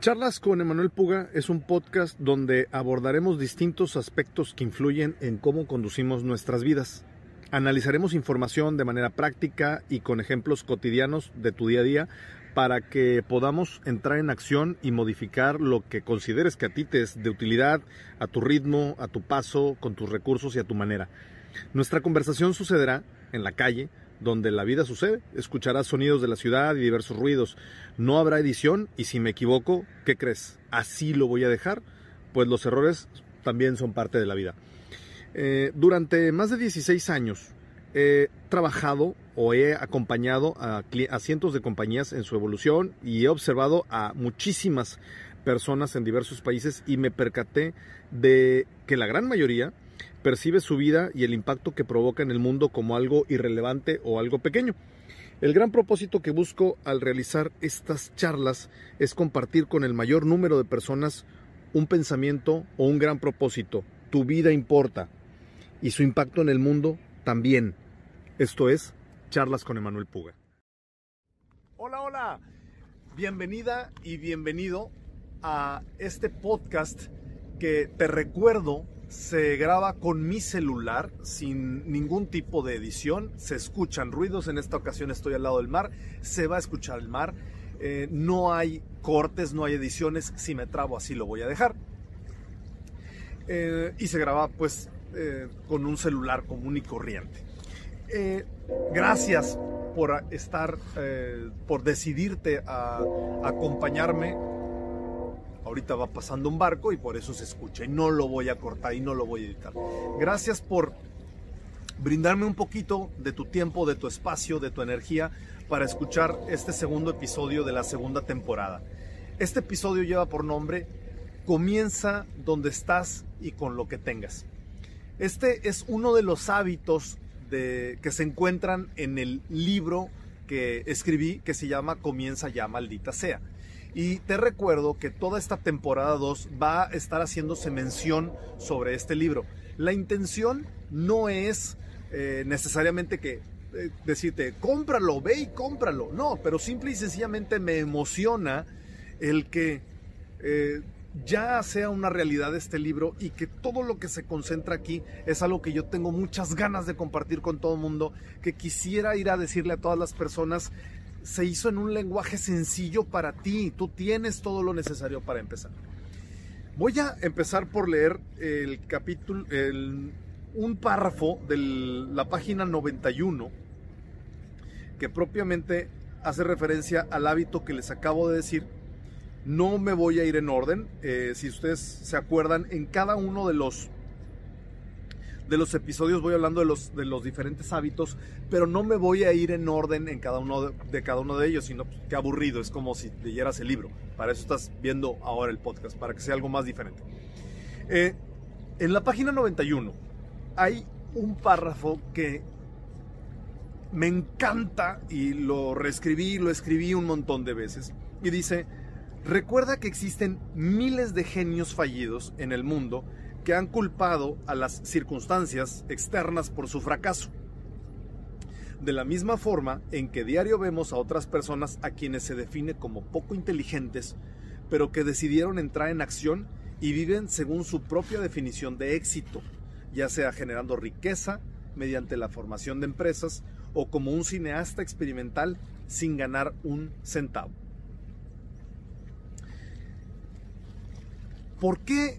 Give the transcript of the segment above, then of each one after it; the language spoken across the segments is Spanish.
Charlas con Emanuel Puga es un podcast donde abordaremos distintos aspectos que influyen en cómo conducimos nuestras vidas. Analizaremos información de manera práctica y con ejemplos cotidianos de tu día a día para que podamos entrar en acción y modificar lo que consideres que a ti te es de utilidad, a tu ritmo, a tu paso, con tus recursos y a tu manera. Nuestra conversación sucederá en la calle, donde la vida sucede. Escucharás sonidos de la ciudad y diversos ruidos. No habrá edición y si me equivoco, ¿qué crees? ¿Así lo voy a dejar? Pues los errores también son parte de la vida. Eh, durante más de 16 años he trabajado o he acompañado a, a cientos de compañías en su evolución y he observado a muchísimas personas en diversos países y me percaté de que la gran mayoría percibe su vida y el impacto que provoca en el mundo como algo irrelevante o algo pequeño. El gran propósito que busco al realizar estas charlas es compartir con el mayor número de personas un pensamiento o un gran propósito. Tu vida importa y su impacto en el mundo también. Esto es Charlas con Emanuel Puga. Hola, hola. Bienvenida y bienvenido a este podcast que te recuerdo se graba con mi celular sin ningún tipo de edición. Se escuchan ruidos. En esta ocasión estoy al lado del mar. Se va a escuchar el mar. Eh, no hay cortes, no hay ediciones. Si me trabo así lo voy a dejar. Eh, y se graba pues eh, con un celular común y corriente. gracias por estar, por decidirte a acompañarme Ahorita va pasando un barco y por eso se escucha y no lo voy a cortar y no lo voy a editar. Gracias por brindarme un poquito de tu tiempo, de tu espacio, de tu energía para escuchar este segundo episodio de la segunda temporada. Este episodio lleva por nombre Comienza donde estás y con lo que tengas. Este es uno de los hábitos que se encuentran en el libro que escribí que se llama Comienza ya maldita sea. Y te recuerdo que toda esta temporada 2 va a estar haciéndose mención sobre este libro. La intención no es eh, necesariamente que eh, decirte, cómpralo, ve y cómpralo. No, pero simple y sencillamente me emociona el que eh, ya sea una realidad este libro y que todo lo que se concentra aquí es algo que yo tengo muchas ganas de compartir con todo el mundo, que quisiera ir a decirle a todas las personas se hizo en un lenguaje sencillo para ti. Tú tienes todo lo necesario para empezar. Voy a empezar por leer el capítulo, un párrafo de la página 91 que propiamente hace referencia al hábito que les acabo de decir. No me voy a ir en orden. Eh, si ustedes se acuerdan, en cada uno de los de los episodios voy hablando de los, de los diferentes hábitos, pero no me voy a ir en orden en cada uno de, cada uno de ellos, sino que qué aburrido, es como si leyeras el libro. Para eso estás viendo ahora el podcast, para que sea algo más diferente. Eh, en la página 91 hay un párrafo que me encanta y lo reescribí, lo escribí un montón de veces. Y dice, recuerda que existen miles de genios fallidos en el mundo que han culpado a las circunstancias externas por su fracaso. De la misma forma en que diario vemos a otras personas a quienes se define como poco inteligentes, pero que decidieron entrar en acción y viven según su propia definición de éxito, ya sea generando riqueza mediante la formación de empresas o como un cineasta experimental sin ganar un centavo. ¿Por qué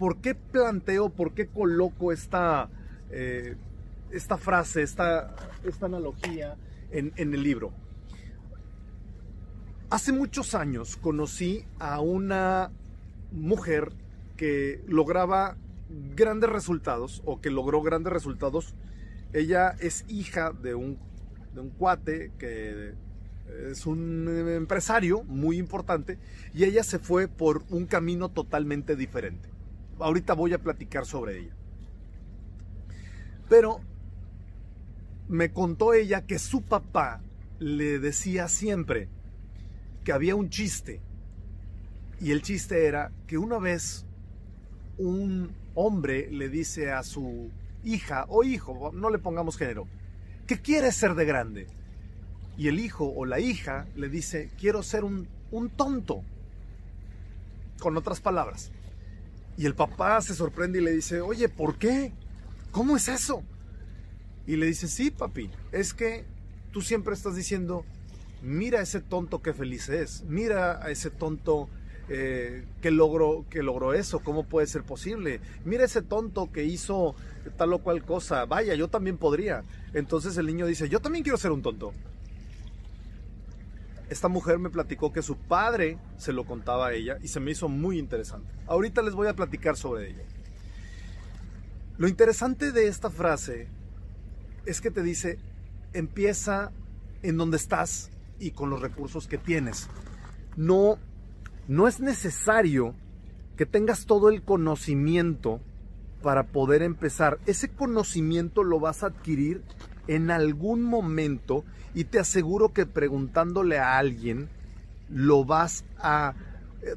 ¿por qué planteo, por qué coloco esta, eh, esta frase, esta, esta analogía en, en el libro? Hace muchos años conocí a una mujer que lograba grandes resultados o que logró grandes resultados. Ella es hija de un, de un cuate que es un empresario muy importante y ella se fue por un camino totalmente diferente ahorita voy a platicar sobre ella. Pero me contó ella que su papá le decía siempre que había un chiste. Y el chiste era que una vez un hombre le dice a su hija o hijo, no le pongamos género, que quiere ser de grande. Y el hijo o la hija le dice, quiero ser un, un tonto. con otras palabras. Y el papá se sorprende y le dice, oye, ¿por qué? ¿Cómo es eso? Y le dice, sí, papi, es que tú siempre estás diciendo, mira a ese tonto que feliz es, mira a ese tonto eh, que, logró, que logró eso, cómo puede ser posible, mira a ese tonto que hizo tal o cual cosa, vaya, yo también podría. Entonces el niño dice, yo también quiero ser un tonto. Esta mujer me platicó que su padre se lo contaba a ella y se me hizo muy interesante. Ahorita les voy a platicar sobre ello. Lo interesante de esta frase es que te dice, empieza en donde estás y con los recursos que tienes. No, no es necesario que tengas todo el conocimiento para poder empezar. Ese conocimiento lo vas a adquirir en algún momento y te aseguro que preguntándole a alguien lo vas a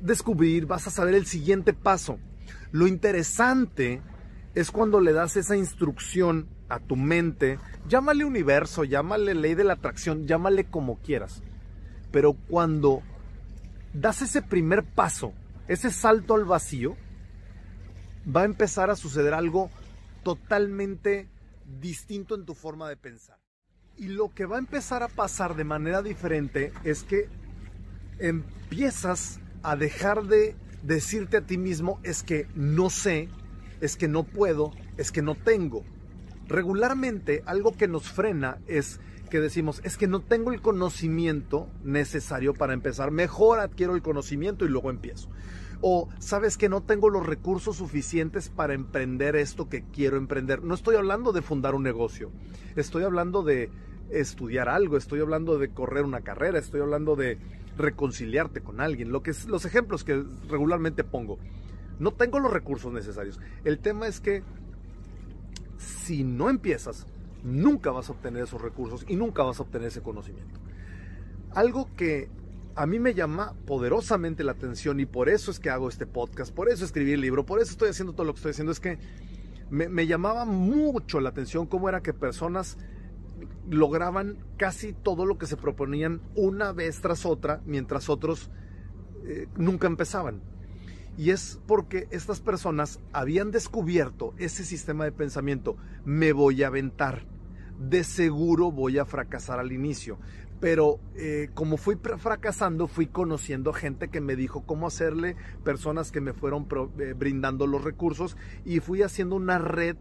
descubrir, vas a saber el siguiente paso. Lo interesante es cuando le das esa instrucción a tu mente, llámale universo, llámale ley de la atracción, llámale como quieras. Pero cuando das ese primer paso, ese salto al vacío, va a empezar a suceder algo totalmente distinto en tu forma de pensar. Y lo que va a empezar a pasar de manera diferente es que empiezas a dejar de decirte a ti mismo es que no sé, es que no puedo, es que no tengo. Regularmente algo que nos frena es que decimos, es que no tengo el conocimiento necesario para empezar, mejor adquiero el conocimiento y luego empiezo. O sabes que no tengo los recursos suficientes para emprender esto que quiero emprender. No estoy hablando de fundar un negocio, estoy hablando de estudiar algo, estoy hablando de correr una carrera, estoy hablando de reconciliarte con alguien, lo que los ejemplos que regularmente pongo. No tengo los recursos necesarios. El tema es que si no empiezas, nunca vas a obtener esos recursos y nunca vas a obtener ese conocimiento. Algo que a mí me llama poderosamente la atención y por eso es que hago este podcast, por eso escribí el libro, por eso estoy haciendo todo lo que estoy haciendo, es que me, llamaba mucho la atención cómo era que personas lograban casi todo lo que se proponían una vez tras otra, mientras otros eh, nunca empezaban. Y es porque estas personas habían descubierto ese sistema de pensamiento, me voy a aventar, de seguro voy a fracasar al inicio. Pero eh, como fui fracasando, fui conociendo gente que me dijo cómo hacerle, personas que me fueron eh, brindando los recursos y fui haciendo una red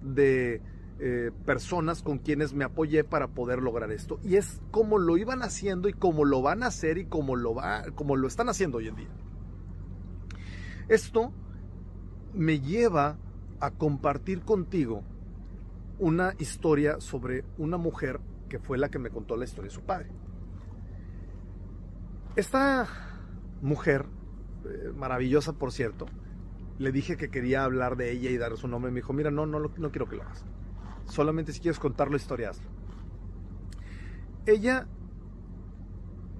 de, eh, personas con quienes me apoyé para poder lograr esto. Y es como lo iban haciendo y como lo van a hacer y lo, va, como lo están haciendo hoy en día. Esto me lleva a compartir contigo una historia sobre una mujer que fue la que me contó la historia de su padre. Esta mujer, eh, maravillosa por cierto, le dije que quería hablar de ella y dar su nombre. Me dijo, mira, no, no, no quiero que lo hagas. Solamente si quieres contar la historia, Ella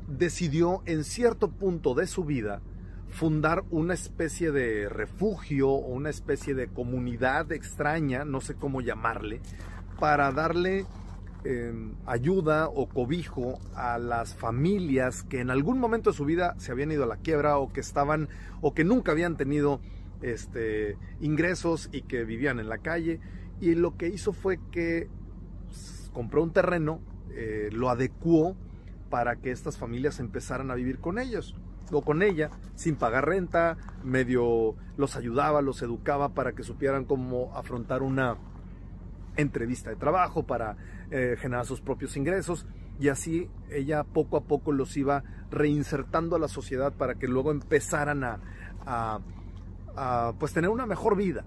decidió en cierto punto de su vida fundar una especie de refugio o una especie de comunidad extraña, no sé cómo llamarle, para darle em, ayuda o cobijo a las familias que en algún momento de su vida se habían ido a la quiebra o que estaban o que nunca habían tenido este, ingresos y que vivían en la calle. Y lo que hizo fue que compró un terreno, eh, lo adecuó para que estas familias empezaran a vivir con ellos o con ella sin pagar renta, medio los ayudaba, los educaba para que supieran cómo afrontar una entrevista de trabajo, para eh, generar sus propios ingresos y así ella poco a poco los iba reinsertando a la sociedad para que luego empezaran a, pues tener una mejor vida.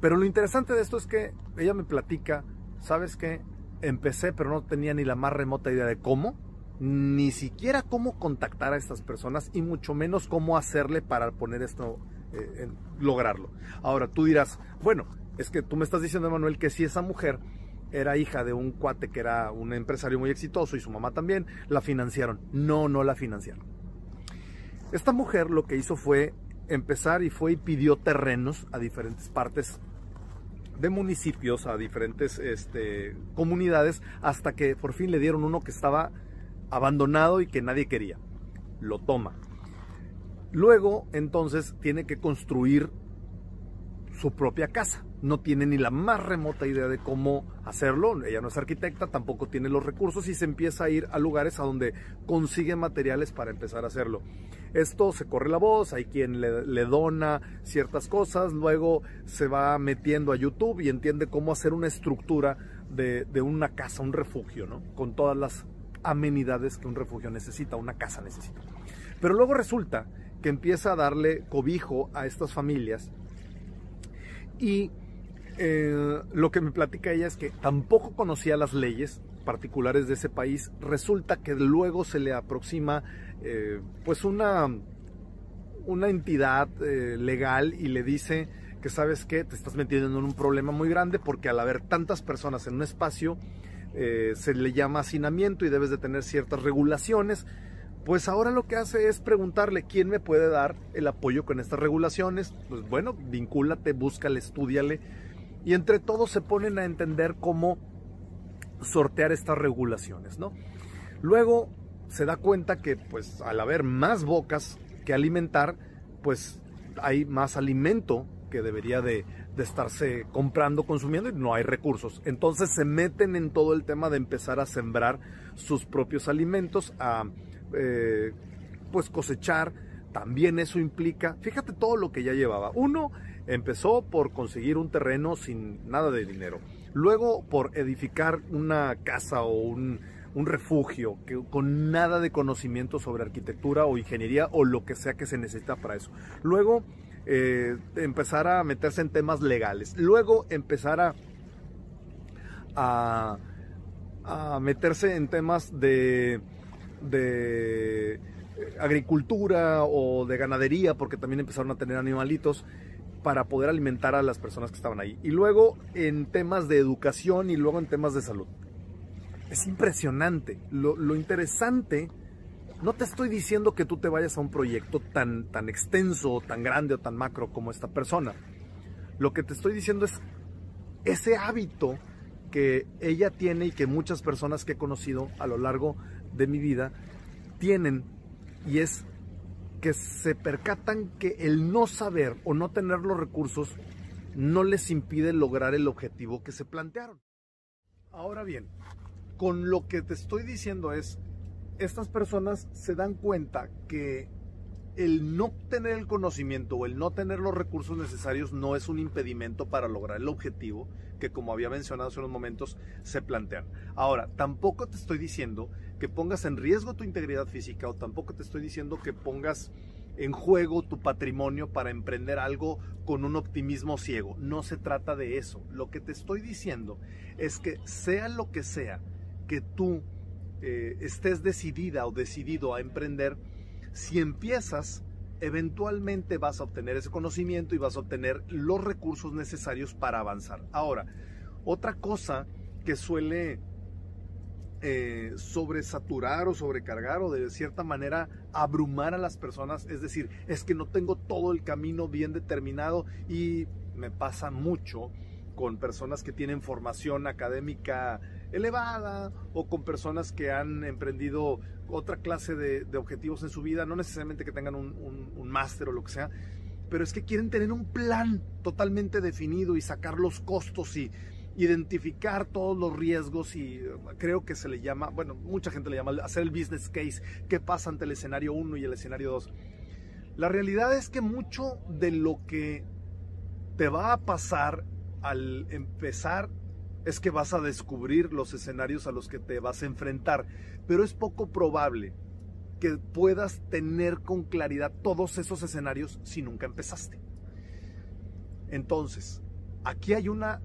Pero lo interesante de esto es que ella me platica, ¿sabes qué? Empecé, pero no tenía ni la más remota idea de cómo, ni siquiera cómo contactar a estas personas y mucho menos cómo hacerle para poner esto, eh, lograrlo. Ahora tú dirás, bueno, es que tú me estás diciendo, Manuel, que si esa mujer era hija de un cuate que era un empresario muy exitoso y su mamá también, la financiaron. No, no la financiaron. Esta mujer lo que hizo fue empezar y fue y pidió terrenos a diferentes partes de municipios a diferentes este, comunidades hasta que por fin le dieron uno que estaba abandonado y que nadie quería. Lo toma. Luego, entonces, tiene que construir su propia casa. No tiene ni la más remota idea de cómo hacerlo. Ella no es arquitecta, tampoco tiene los recursos y se empieza a ir a lugares a donde consigue materiales para empezar a hacerlo. Esto se corre la voz, hay quien le, dona ciertas cosas, luego se va metiendo a YouTube y entiende cómo hacer una estructura de, de una casa, un refugio, ¿no? Con todas las amenidades que un refugio necesita, una casa necesita. Pero luego resulta que empieza a darle cobijo a estas familias y eh, lo que me platica ella es que tampoco conocía las leyes particulares de ese país. Resulta que luego se le aproxima eh, pues una, una entidad eh, legal y le dice que sabes que te estás metiendo en un problema muy grande porque al haber tantas personas en un espacio se le llama hacinamiento y debes de tener ciertas regulaciones pues ahora lo que hace es preguntarle quién me puede dar el apoyo con estas regulaciones. Pues bueno, vincúlate, búscale, estudiale. Y entre todos se ponen a entender cómo sortear estas regulaciones, ¿no? Luego se da cuenta que pues al haber más bocas que alimentar, pues hay más alimento que debería de, de, estarse comprando, consumiendo y no hay recursos. Entonces se meten en todo el tema de empezar a sembrar sus propios alimentos, eh, pues cosechar, también eso implica, fíjate todo lo que ya llevaba. Uno, empezó por conseguir un terreno sin nada de dinero. Luego por edificar una casa o un, refugio que, con nada de conocimiento sobre arquitectura o ingeniería o lo que sea que se necesita para eso. Luego eh, empezar a meterse en temas legales. Luego empezar a, a meterse en temas de de eh, agricultura o de ganadería, porque también empezaron a tener animalitos para poder alimentar a las personas que estaban ahí. Y luego en temas de educación y luego en temas de salud. Es impresionante. Lo, interesante, no te estoy diciendo que tú te vayas a un proyecto tan, tan extenso, tan grande o tan macro como esta persona. Lo que te estoy diciendo es ese hábito que ella tiene y que muchas personas que he conocido a lo largo de mi vida tienen y es que se percatan que el no saber o no tener los recursos no les impide lograr el objetivo que se plantearon. Ahora bien, con lo que te estoy diciendo es, estas personas se dan cuenta que el no tener el conocimiento o el no tener los recursos necesarios no es un impedimento para lograr el objetivo que, como había mencionado hace unos momentos, se plantean. Ahora, tampoco te estoy diciendo que pongas en riesgo tu integridad física o tampoco te estoy diciendo que pongas en juego tu patrimonio para emprender algo con un optimismo ciego. No se trata de eso. Lo que te estoy diciendo es que sea lo que sea que tú eh, estés decidida o decidido a emprender, si empiezas, eventualmente vas a obtener ese conocimiento y vas a obtener los recursos necesarios para avanzar. Ahora, otra cosa que suele eh, sobresaturar o sobrecargar o de cierta manera abrumar a las personas, es decir, es que no tengo todo el camino bien determinado y me pasa mucho con personas que tienen formación académica elevada o con personas que han emprendido otra clase de, objetivos en su vida, no necesariamente que tengan un, un máster o lo que sea, pero es que quieren tener un plan totalmente definido y sacar los costos y identificar todos los riesgos y eh, creo que se le llama, bueno, mucha gente le llama hacer el business case, qué pasa ante el escenario 1 y el escenario 2. La realidad es que mucho de lo que te va a pasar al empezar es que vas a descubrir los escenarios a los que te vas a enfrentar, pero es poco probable que puedas tener con claridad todos esos escenarios si nunca empezaste. Entonces, aquí hay una,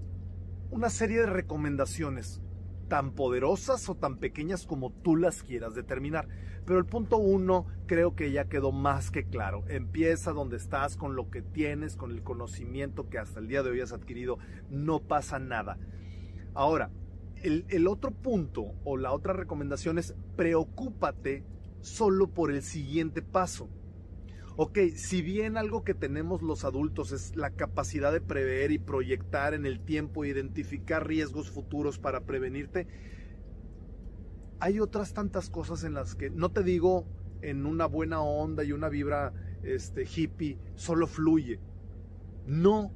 una serie de recomendaciones, tan poderosas o tan pequeñas como tú las quieras determinar. Pero el punto uno creo que ya quedó más que claro. Empieza donde estás, con lo que tienes, con el conocimiento que hasta el día de hoy has adquirido. No pasa nada. Ahora, el, otro punto o la otra recomendación es preocúpate solo por el siguiente paso. Ok, si bien algo que tenemos los adultos es la capacidad de prever y proyectar en el tiempo, identificar riesgos futuros para prevenirte, hay otras tantas cosas en las que, no te digo en una buena onda y una vibra este, hippie, solo fluye. No.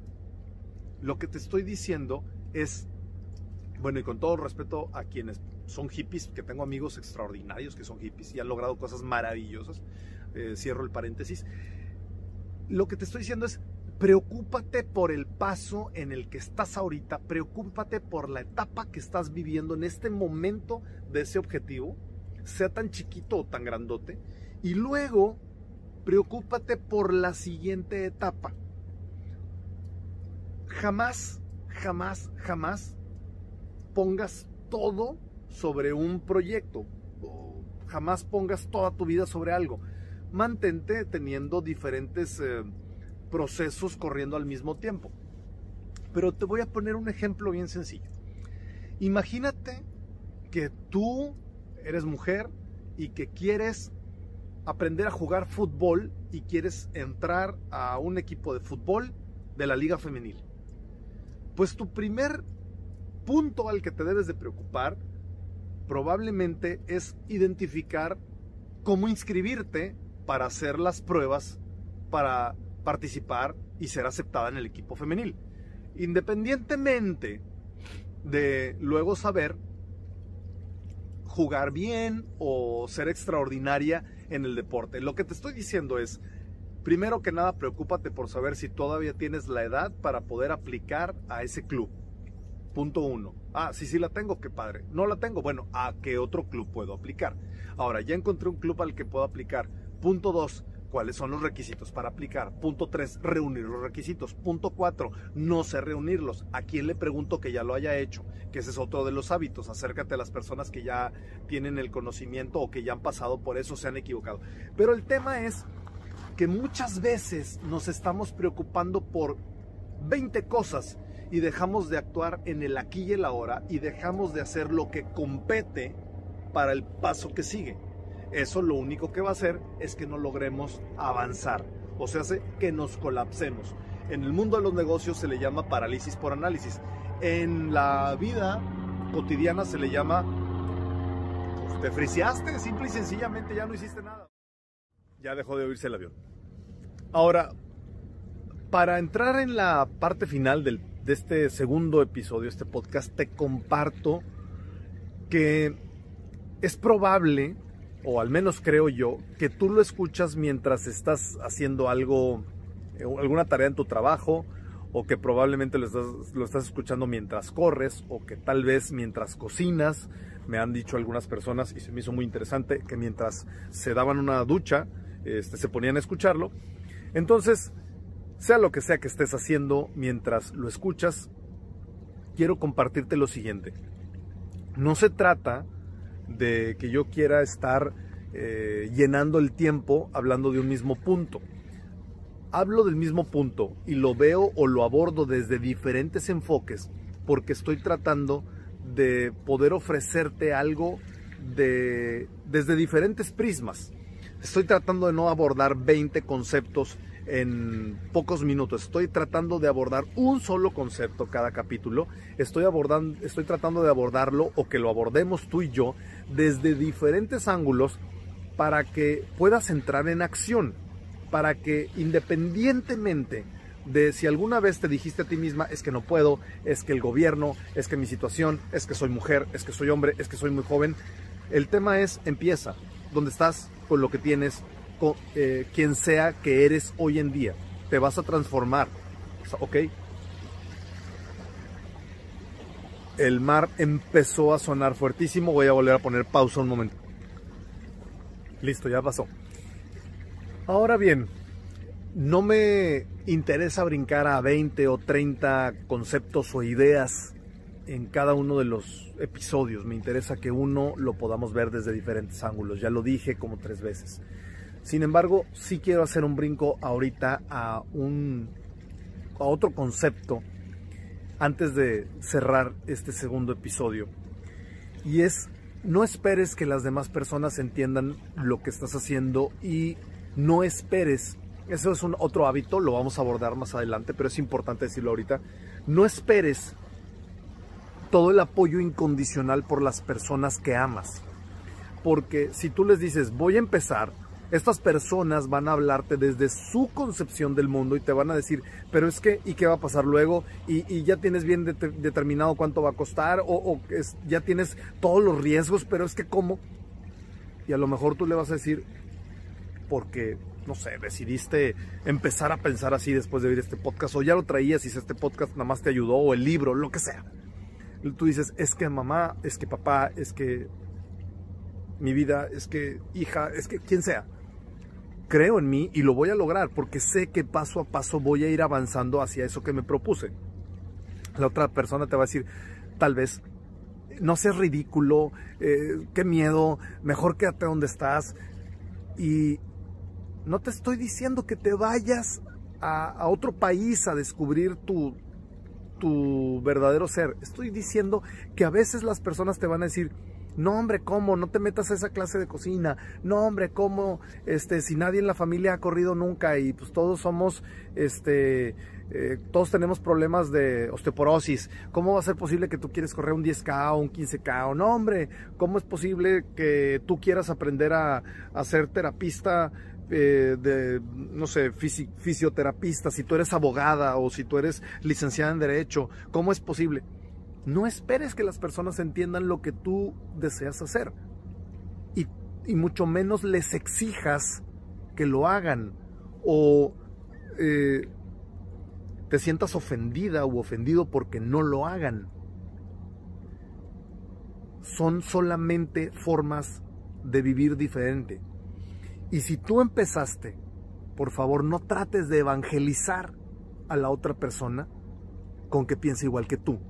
Lo que te estoy diciendo es, bueno, y con todo respeto a quienes son hippies, que tengo amigos extraordinarios que son hippies y han logrado cosas maravillosas, eh, cierro el paréntesis, lo que te estoy diciendo es, preocúpate por el paso en el que estás ahorita, preocúpate por la etapa que estás viviendo en este momento de ese objetivo, sea tan chiquito o tan grandote, y luego preocúpate por la siguiente etapa. Jamás, jamás, jamás pongas todo sobre un proyecto. Jamás pongas toda tu vida sobre algo. Mantente teniendo diferentes eh, procesos corriendo al mismo tiempo. Pero te voy a poner un ejemplo bien sencillo. Imagínate que tú eres mujer y que quieres aprender a jugar fútbol y quieres entrar a un equipo de fútbol de la liga femenil. Pues tu primer punto al que te debes de preocupar probablemente es identificar cómo inscribirte para hacer las pruebas para participar y ser aceptada en el equipo femenil. Independientemente de luego saber jugar bien o ser extraordinaria en el deporte. Lo que te estoy diciendo es, primero que nada, preocúpate por saber si todavía tienes la edad para poder aplicar a ese club. Punto uno. Ah, sí, sí la tengo, qué padre. No la tengo. Bueno, ¿a qué otro club puedo aplicar? Ahora, ya encontré un club al que puedo aplicar. Punto dos. ¿Cuáles son los requisitos para aplicar? Punto tres, reunir los requisitos. Punto cuatro, no sé reunirlos. ¿A quién le pregunto que ya lo haya hecho? Que ese es otro de los hábitos. Acércate a las personas que ya tienen el conocimiento o que ya han pasado por eso, se han equivocado. Pero el tema es que muchas veces nos estamos preocupando por 20 cosas y dejamos de actuar en el aquí y el ahora y dejamos de hacer lo que compete para el paso que sigue. Eso lo único que va a hacer es que no logremos avanzar, o sea, que nos colapsemos. En el mundo de los negocios se le llama parálisis por análisis. En la vida cotidiana se le llama pues, te friseaste, simple y sencillamente ya no hiciste nada. Ya dejó de oírse el avión. Ahora, para entrar en la parte final del de este segundo episodio, este podcast, te comparto que es probable, o al menos creo yo, que tú lo escuchas mientras estás haciendo algo, eh, alguna tarea en tu trabajo, o que probablemente lo estás, escuchando mientras corres, o que tal vez mientras cocinas. Me han dicho algunas personas, y se me hizo muy interesante, que mientras se daban una ducha, este, se ponían a escucharlo. Entonces, sea lo que sea que estés haciendo mientras lo escuchas, quiero compartirte lo siguiente. No se trata de que yo quiera estar eh, llenando el tiempo hablando de un mismo punto. Hablo del mismo punto y lo veo o lo abordo desde diferentes enfoques porque estoy tratando de poder ofrecerte algo de, desde diferentes prismas. Estoy tratando de no abordar 20 conceptos en pocos minutos. Estoy tratando de abordar un solo concepto cada capítulo. Estoy, abordando, estoy tratando de abordarlo o que lo abordemos tú y yo desde diferentes ángulos para que puedas entrar en acción. Para que independientemente de si alguna vez te dijiste a ti misma es que no puedo, es que el gobierno, es que mi situación, es que soy mujer, es que soy hombre, es que soy muy joven, el tema es empieza, donde estás, con lo que tienes, eh, quien sea que eres hoy en día. Te vas a transformar. ¿Ok? El mar empezó a sonar fuertísimo. Voy a volver a poner pausa un momento. Listo, ya pasó. Ahora bien, no me interesa brincar a 20 o 30 conceptos o ideas en cada uno de los episodios. Me interesa que uno lo podamos ver desde diferentes ángulos. Ya lo dije como tres veces. Sin embargo, sí quiero hacer un brinco ahorita a un a otro concepto antes de cerrar este segundo episodio. Y es no esperes que las demás personas entiendan lo que estás haciendo y no esperes, eso es un otro hábito, lo vamos a abordar más adelante, pero es importante decirlo ahorita, no esperes todo el apoyo incondicional por las personas que amas. Porque si tú les dices, voy a empezar, Estas personas van a hablarte desde su concepción del mundo y te van a decir, pero es que, ¿y qué va a pasar luego? Y, ya tienes bien determinado cuánto va a costar, o, ya tienes todos los riesgos, pero es que cómo. Y a lo mejor tú le vas a decir, porque, no sé, decidiste empezar a pensar así después de oír este podcast, o ya lo traías y este podcast nada más te ayudó, o el libro, lo que sea. Tú dices, es que mamá, es que papá, es que mi vida, es que hija, es que quien sea creo en mí y lo voy a lograr porque sé que paso a paso voy a ir avanzando hacia eso que me propuse. La otra persona te va a decir, tal vez, no seas ridículo, eh, qué miedo, mejor quédate donde estás. Y no te estoy diciendo que te vayas a, otro país a descubrir tu, tu verdadero ser. Estoy diciendo que a veces las personas te van a decir, no, hombre, ¿cómo? No te metas a esa clase de cocina. No, hombre, ¿cómo? Este, si nadie en la familia ha corrido nunca y pues todos somos, este, eh, todos tenemos problemas de osteoporosis. ¿Cómo va a ser posible que tú quieres correr un 10K o un 15K? no, hombre, ¿cómo es posible que tú quieras aprender a, a ser terapista eh, de, no sé, fisioterapista, si tú eres abogada o si tú eres licenciada en Derecho? ¿Cómo es posible? No esperes que las personas entiendan lo que tú deseas hacer. Y, mucho menos les exijas que lo hagan. O eh, te sientas ofendida o ofendido porque no lo hagan. Son solamente formas de vivir diferente. Y si tú empezaste, por favor no trates de evangelizar a la otra persona con que piense igual que tú.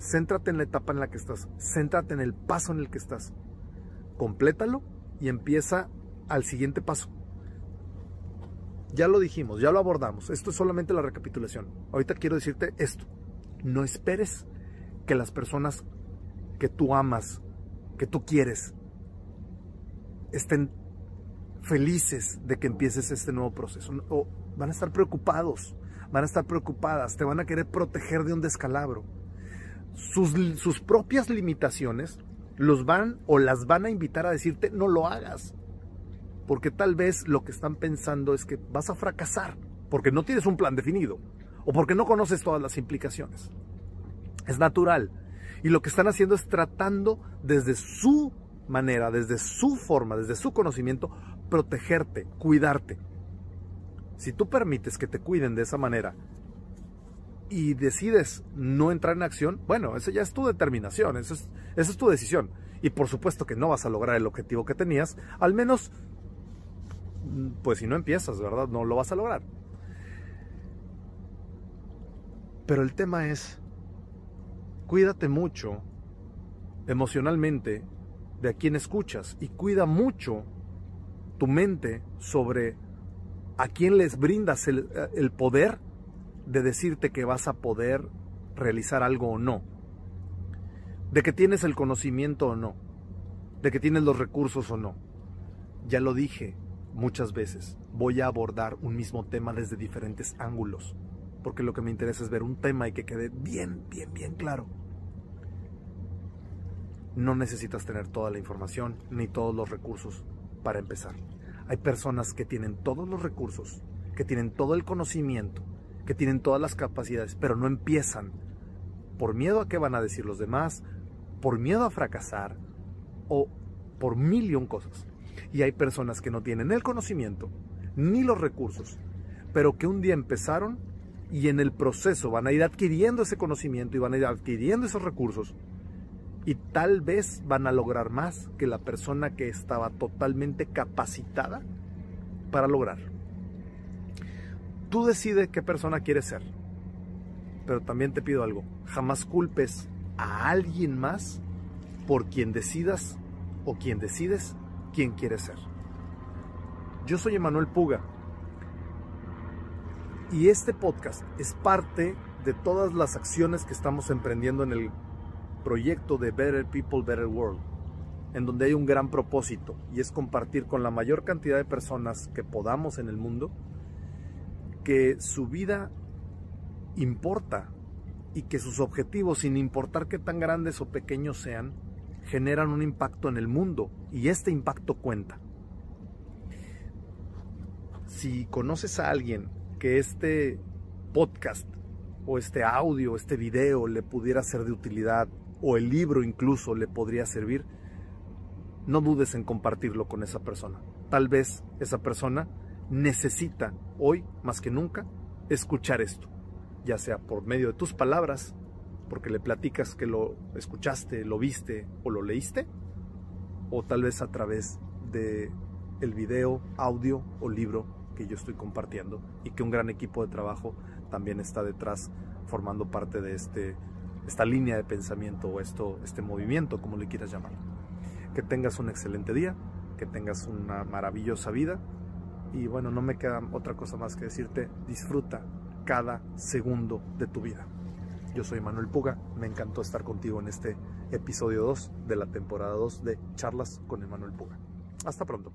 Céntrate en la etapa en la que estás, céntrate en el paso en el que estás. Complétalo y empieza al siguiente paso. Ya lo dijimos, ya lo abordamos. Esto es solamente la recapitulación. Ahorita quiero decirte esto. No esperes que las personas que tú amas, que tú quieres, estén felices de que empieces este nuevo proceso. O van a estar preocupados, van a estar preocupadas, te van a querer proteger de un descalabro sus, propias limitaciones los van o las van a invitar a decirte no lo hagas. Porque tal vez lo que están pensando es que vas a fracasar porque no tienes un plan definido o porque no conoces todas las implicaciones. Es natural. Y lo que están haciendo es tratando desde su manera, desde su forma, desde su conocimiento, protegerte, cuidarte. Si tú permites que te cuiden de esa manera y decides no entrar en acción, bueno, esa ya es tu determinación, esa es, es tu decisión. Y por supuesto que no vas a lograr el objetivo que tenías, al menos, pues si no empiezas, ¿verdad? No lo vas a lograr. Pero el tema es, cuídate mucho emocionalmente de a quién escuchas y cuida mucho tu mente sobre a quién les brindas el, el poder de decirte que vas a poder realizar algo o no, de que tienes el conocimiento o no, de que tienes los recursos o no. Ya lo dije muchas veces, voy a abordar un mismo tema desde diferentes ángulos, porque lo que me interesa es ver un tema y que quede bien, bien, bien claro. No necesitas tener toda la información ni todos los recursos para empezar. Hay personas que tienen todos los recursos, que tienen todo el conocimiento, que tienen todas las capacidades, pero no empiezan por miedo a qué van a decir los demás, por miedo a fracasar o por mil y cosas. Y hay personas que no tienen el conocimiento ni los recursos, pero que un día empezaron y en el proceso van a ir adquiriendo ese conocimiento y van a ir adquiriendo esos recursos y tal vez van a lograr más que la persona que estaba totalmente capacitada para lograr. Tú decides qué persona quieres ser. Pero también te pido algo. Jamás culpes a alguien más por quien decidas o quien decides quién quieres ser. Yo soy Emanuel Puga. Y este podcast es parte de todas las acciones que estamos emprendiendo en el proyecto de Better People, Better World, en donde hay un gran propósito y es compartir con la mayor cantidad de personas que podamos en el mundo que su vida importa y que sus objetivos, sin importar qué tan grandes o pequeños sean, generan un impacto en el mundo y este impacto cuenta. si conoces a alguien que este podcast o este audio, este video le pudiera ser de utilidad o el libro incluso le podría servir, no dudes en compartirlo con esa persona. Tal vez esa persona necesita hoy más que nunca escuchar esto, ya sea por medio de tus palabras, porque le platicas que lo escuchaste, lo viste o lo leíste, o tal vez a través de el video, audio o libro que yo estoy compartiendo y que un gran equipo de trabajo también está detrás formando parte de este, esta línea de pensamiento o esto, este movimiento, como le quieras llamar. Que tengas un excelente día, que tengas una maravillosa vida y bueno, no me queda otra cosa más que decirte, disfruta cada segundo de tu vida. Yo soy Manuel Puga, me encantó estar contigo en este episodio 2 de la temporada 2 de Charlas con Emanuel Puga. Hasta pronto.